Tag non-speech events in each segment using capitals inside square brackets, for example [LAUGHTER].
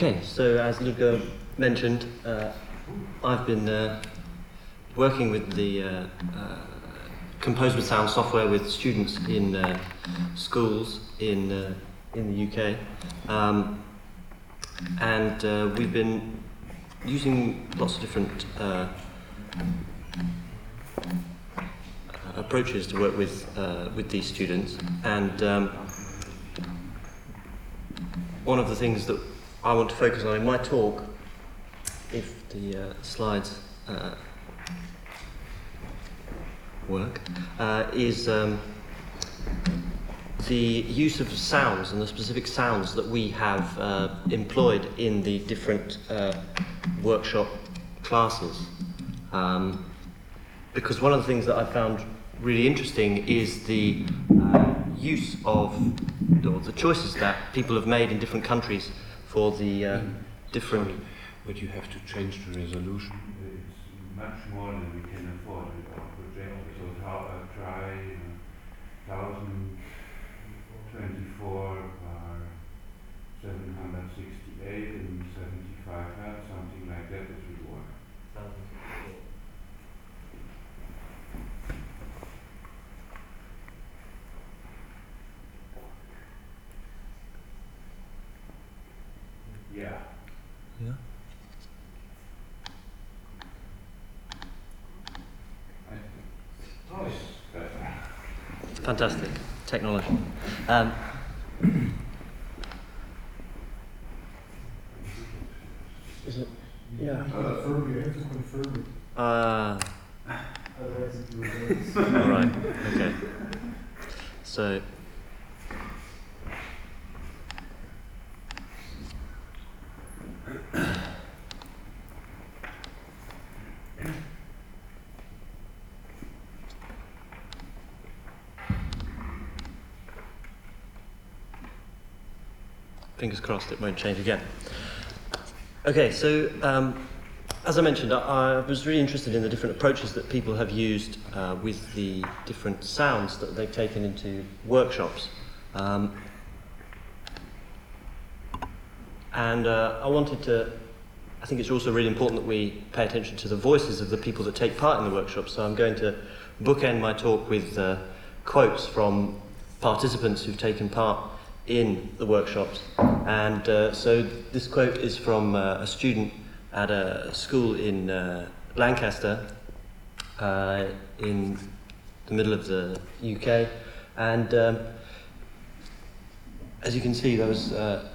Okay, so as Luca mentioned, uh, I've been uh, working with the uh, uh, Compose with Sound software with students in uh, schools in, uh, in the UK. Um, and we've been using lots of different approaches to work with, uh, with these students. And um, one of the things that I want to focus on in my talk, if the uh, slides uh, work, uh, is um, the use of sounds and the specific sounds that we have uh, employed in the different uh, workshop classes. Um, because one of the things that I found really interesting is the uh, use of or the choices that people have made in different countries for the uh, different. Sorry, but you have to change the resolution. It's much more than we can afford with our project. So how uh, try uh, 1024 by 768 and 75 hertz, something like that, it will work. Yeah. Yeah. I think oh, it's better. Fantastic technology. Um, is it? Yeah. Confirm, you have to confirm it, Uh, otherwise it will raise. all right. Okay. So. Fingers crossed it won't change again. Okay, so um, as I mentioned, I, I was really interested in the different approaches that people have used uh, with the different sounds that they've taken into workshops. Um, and uh, I wanted to, I think it's also really important that we pay attention to the voices of the people that take part in the workshop. So I'm going to bookend my talk with uh, quotes from participants who've taken part in the workshops. And uh, so this quote is from uh, a student at a school in uh, Lancaster uh, in the middle of the UK. And um, as you can see, there was, uh,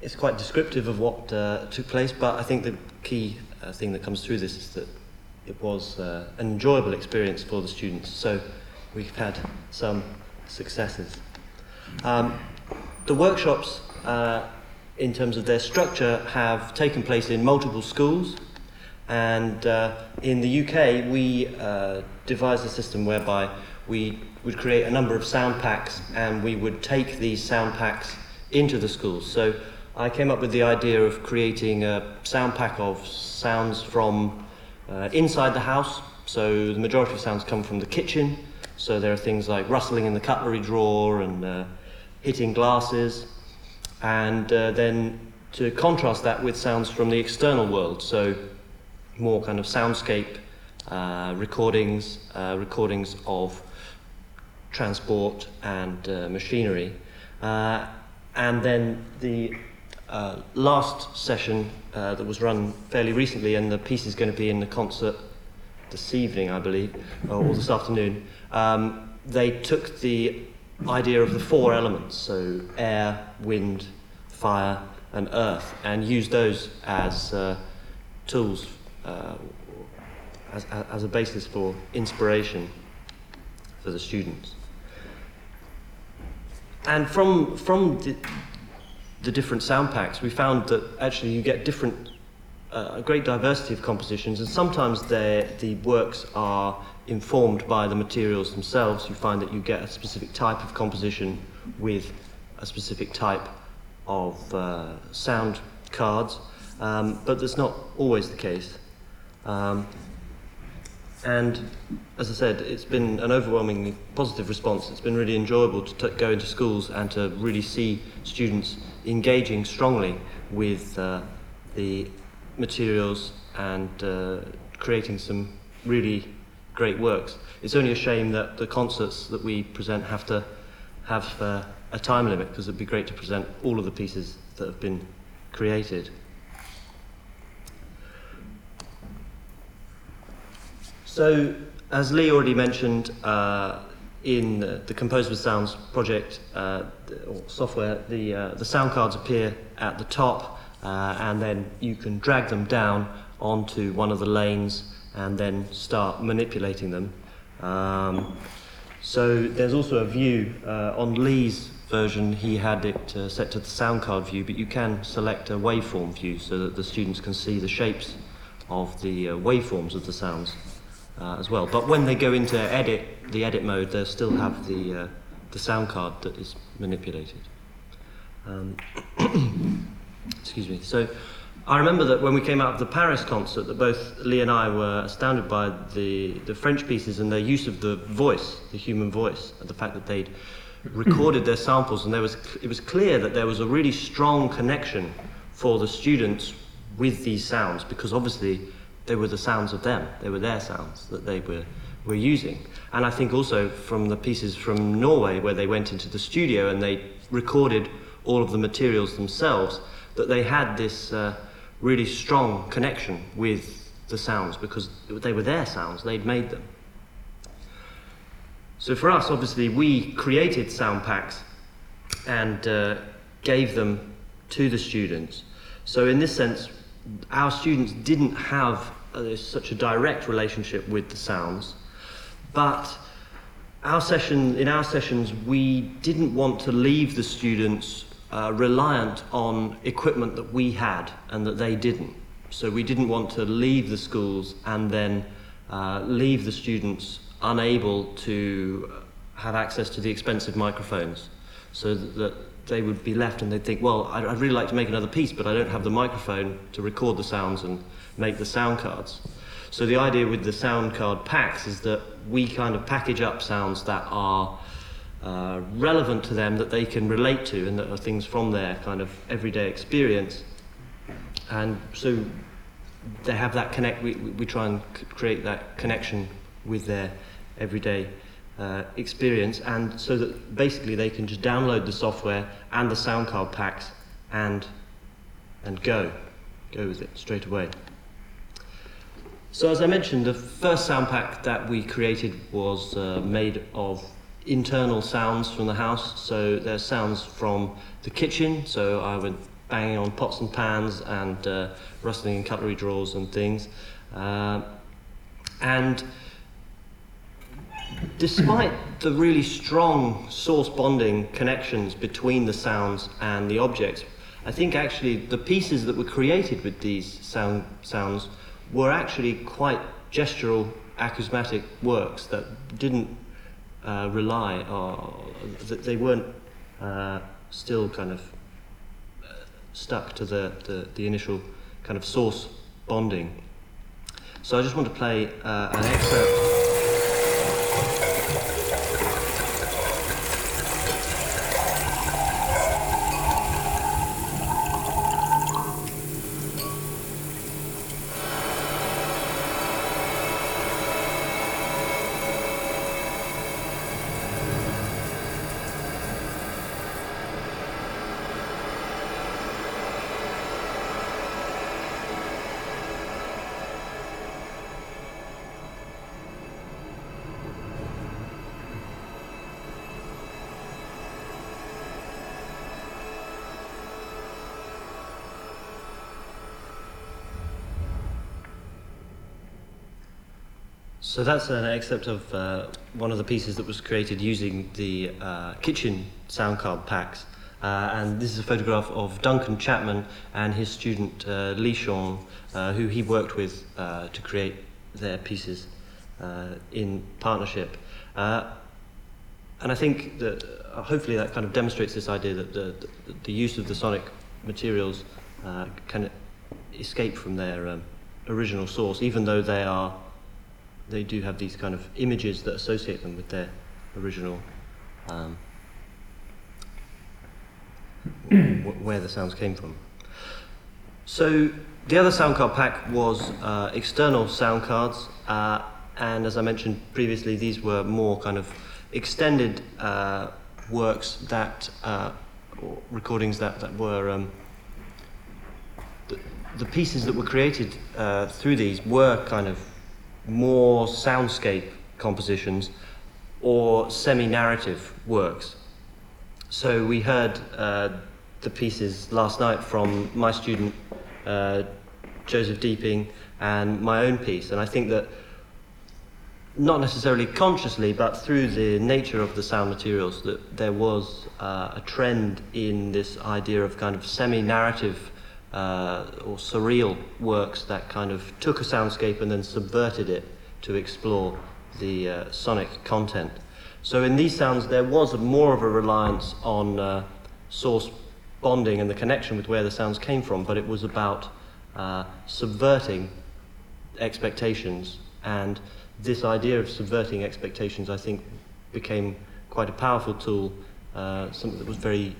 it's quite descriptive of what uh, took place, but I think the key thing that comes through this is that it was an enjoyable experience for the students. So we've had some successes. Um, the workshops, uh, in terms of their structure, have taken place in multiple schools. And uh, in the UK, we uh, devised a system whereby we would create a number of sound packs and we would take these sound packs into the schools. So I came up with the idea of creating a sound pack of sounds from uh, inside the house. So the majority of sounds come from the kitchen. So there are things like rustling in the cutlery drawer and uh, hitting glasses, and uh, then to contrast that with sounds from the external world, so more kind of soundscape uh, recordings, uh, recordings of transport and uh, machinery, uh, and then the uh, last session that was run fairly recently, and the piece is going to be in the concert this evening, I believe, or this afternoon. Um, they took the idea of the four elements, so air, wind, fire, and earth, and use those as uh, tools, uh, as, as a basis for inspiration for the students. And from, from the, the different sound packs, we found that actually you get different, uh, a great diversity of compositions, and sometimes the works are informed by the materials themselves. You find that you get a specific type of composition with a specific type of uh, sound cards, um, but that's not always the case. Um, And as I said, it's been an overwhelmingly positive response. It's been really enjoyable to t- go into schools and to really see students engaging strongly with uh, the materials and uh, creating some really great works. It's only a shame that the concerts that we present have to have uh, a time limit because it'd be great to present all of the pieces that have been created. So, as Leigh already mentioned, uh, in the, the Compose with Sounds project uh, or software, the, uh, the sound cards appear at the top, uh, and then you can drag them down onto one of the lanes and then start manipulating them. Um, so there's also a view uh, on Leigh's version. He had it uh, set to the sound card view, but you can select a waveform view so that the students can see the shapes of the uh, waveforms of the sounds uh, as well. But when they go into edit, the edit mode, they'll still have the uh, the sound card that is manipulated. Um, [CLEARS THROAT] excuse me. So. I remember that when we came out of the Paris concert, that both Leigh and I were astounded by the, the French pieces and their use of the voice, the human voice, and the fact that they'd [CLEARS THROAT] recorded their samples, and there was it was clear that there was a really strong connection for the students with these sounds because obviously they were the sounds of them, they were their sounds that they were were using, and I think also from the pieces from Norway where they went into the studio and they recorded all of the materials themselves, that they had this. Uh, really strong connection with the sounds because they were their sounds, they'd made them. So for us, obviously, we created sound packs and uh, gave them to the students. So in this sense, our students didn't have uh, such a direct relationship with the sounds, but our session, in our sessions, we didn't want to leave the students uh, reliant on equipment that we had and that they didn't. So we didn't want to leave the schools and then uh, leave the students unable to have access to the expensive microphones. So that, they would be left and they'd think, well, I'd really like to make another piece, but I don't have the microphone to record the sounds and make the sound cards. So the idea with the sound card packs is that we kind of package up sounds that are uh, relevant to them, that they can relate to, and that are things from their kind of everyday experience. And so they have that connect. We, we try and create that connection with their everyday uh, experience, and so that basically they can just download the software and the sound card packs and and go, go with it straight away. So as I mentioned, the first sound pack that we created was uh, made of internal sounds from the house. So there's sounds from the kitchen. So I would banging on pots and pans and uh, rustling in cutlery drawers and things. Uh, and despite the really strong source bonding connections between the sounds and the objects, I think actually the pieces that were created with these sound sounds were actually quite gestural acousmatic works that didn't uh, rely or that they weren't uh, still kind of uh, stuck to the, the, the initial kind of source bonding. So I just want to play uh, an excerpt. So that's an excerpt of uh, one of the pieces that was created using the uh, kitchen sound card packs. Uh, and this is a photograph of Duncan Chapman and his student uh, Lee Sean, uh, who he worked with uh, to create their pieces uh, in partnership. And I think that hopefully that kind of demonstrates this idea that the, the, the use of the sonic materials can escape from their um, original source, even though they are they do have these kind of images that associate them with their original um, wh- where the sounds came from. So the other sound card pack was uh, external sound cards, uh, and as I mentioned previously, these were more kind of extended uh, works that uh, recordings that that were. Um, the, the pieces that were created uh, through these were kind of more soundscape compositions or semi-narrative works. So we heard uh, the pieces last night from my student uh, Joseph Deeping and my own piece, and I think that not necessarily consciously, but through the nature of the sound materials, that there was uh, a trend in this idea of kind of semi-narrative uh, or surreal works that kind of took a soundscape and then subverted it to explore the uh, sonic content. So in these sounds, there was more of a reliance on uh, source bonding and the connection with where the sounds came from, but it was about uh, subverting expectations. And this idea of subverting expectations, I think, became quite a powerful tool, uh, something that was very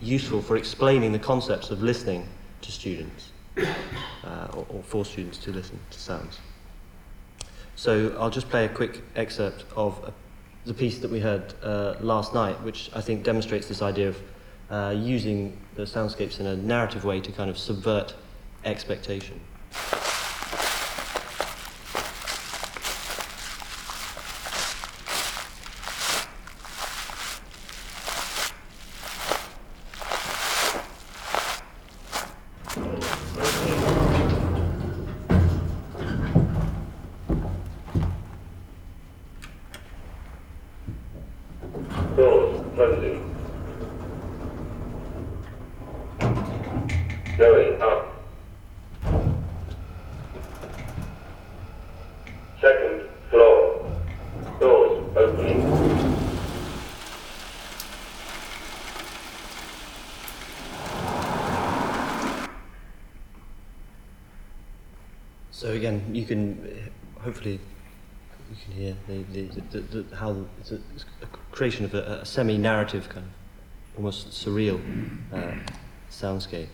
useful for explaining the concepts of listening to students, uh, or, or for students to listen to sounds. So I'll just play a quick excerpt of a, the piece that we heard uh, last night, which I think demonstrates this idea of uh, using the soundscapes in a narrative way to kind of subvert expectation. Again, you can hopefully you can hear the, the, the, the, how it's a, it's a creation of a, a semi-narrative kind of almost surreal uh, soundscape.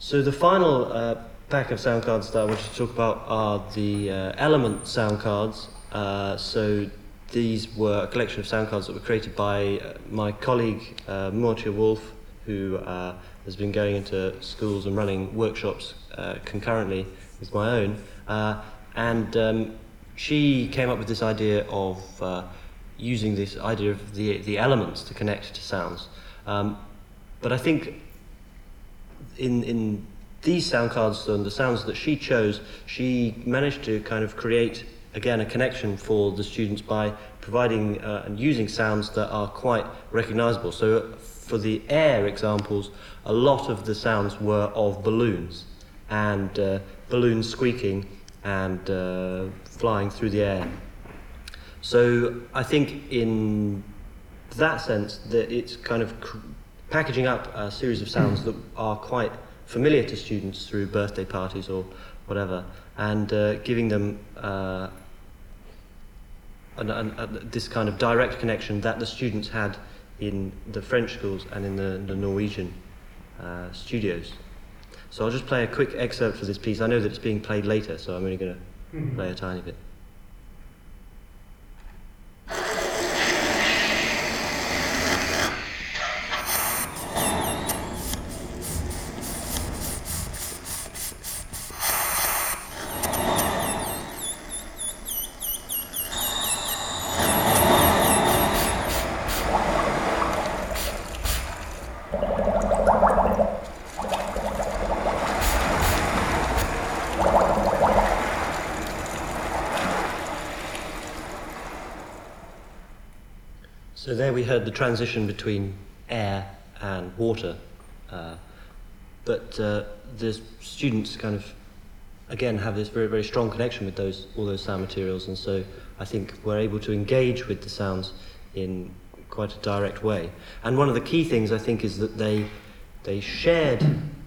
so the final uh, pack of sound cards that I want to talk about are the uh, element sound cards. Uh, so these were a collection of sound cards that were created by uh, my colleague uh, Motje Wolf, who uh, has been going into schools and running workshops uh, concurrently with my own. Uh, and um, she came up with this idea of uh, using this idea of the, the elements to connect to sounds. Um, but I think in, in these sound cards and the sounds that she chose, she managed to kind of create, again, a connection for the students by providing uh, and using sounds that are quite recognizable. So for the air examples, a lot of the sounds were of balloons and uh, balloons squeaking and uh, flying through the air. So I think in that sense that it's kind of cr- packaging up a series of sounds that are quite familiar to students through birthday parties or whatever, and uh, giving them uh, an, an, a, this kind of direct connection that the students had in the French schools and in the, the Norwegian uh, studios. So I'll just play a quick excerpt for this piece. I know that it's being played later, so I'm only going to mm-hmm. play a tiny bit. So there we heard the transition between air and water. Uh, but uh, the students kind of, again, have this very, very strong connection with those, all those sound materials. And so I think we're able to engage with the sounds in quite a direct way. And one of the key things, I think, is that they, they shared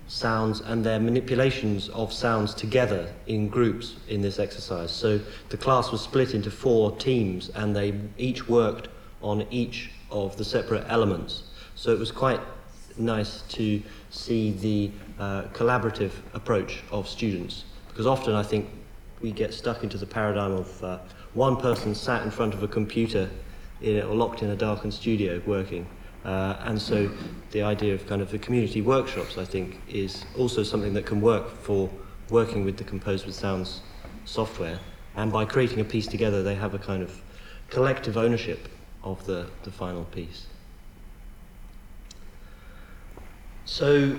sounds and their manipulations of sounds together in groups in this exercise. So the class was split into four teams and they each worked on each of the separate elements. So it was quite nice to see the uh, collaborative approach of students because often I think we get stuck into the paradigm of uh, one person sat in front of a computer in, or locked in a darkened studio working. Uh, and so the idea of kind of the community workshops, I think, is also something that can work for working with the Compose with Sounds software. And by creating a piece together, they have a kind of collective ownership of the, the final piece. So,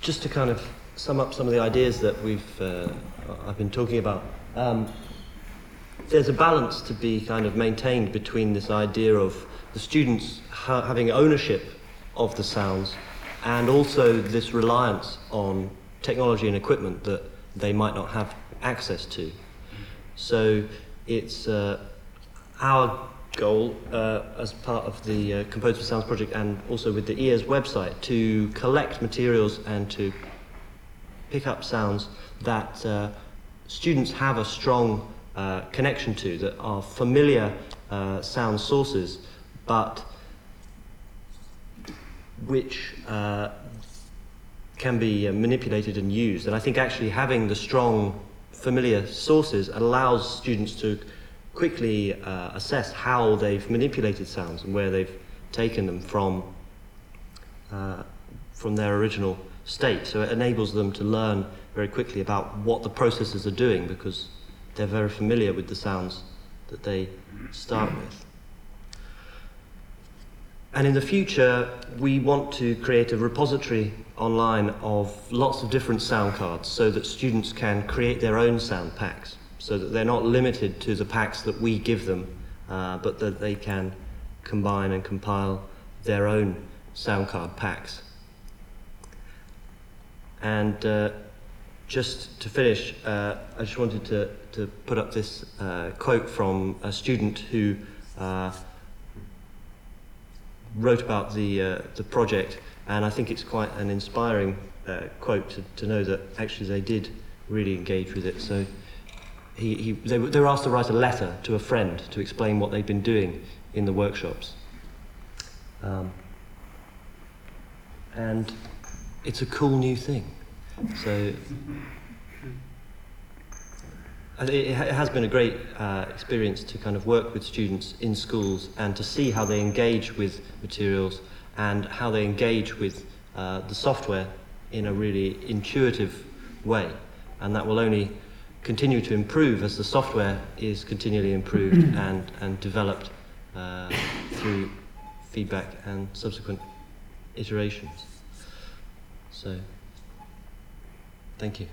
just to kind of sum up some of the ideas that we've uh, I've been talking about, um, there's a balance to be kind of maintained between this idea of the students ha- having ownership of the sounds and also this reliance on technology and equipment that they might not have access to. So it's uh, our goal uh, as part of the uh, Composed for Sounds project and also with the EARS website to collect materials and to pick up sounds that uh, students have a strong uh, connection to, that are familiar uh, sound sources, but which uh, can be uh, manipulated and used. And I think actually having the strong familiar sources allows students to quickly uh, assess how they've manipulated sounds and where they've taken them from uh, from their original state. So it enables them to learn very quickly about what the processes are doing because they're very familiar with the sounds that they start with. And in the future, we want to create a repository online of lots of different sound cards so that students can create their own sound packs, so that they're not limited to the packs that we give them, uh, but that they can combine and compile their own sound card packs. And uh, just to finish, uh, I just wanted to, to put up this uh, quote from a student who uh, wrote about the, uh, the project, and I think it's quite an inspiring quote to, to know that actually they did really engage with it. So he, he, they, they were asked to write a letter to a friend to explain what they'd been doing in the workshops. Um, and it's a cool new thing. So it has been a great uh, experience to kind of work with students in schools and to see how they engage with materials and how they engage with uh, the software in a really intuitive way. And that will only continue to improve as the software is continually improved and, and developed uh, through feedback and subsequent iterations. So, thank you.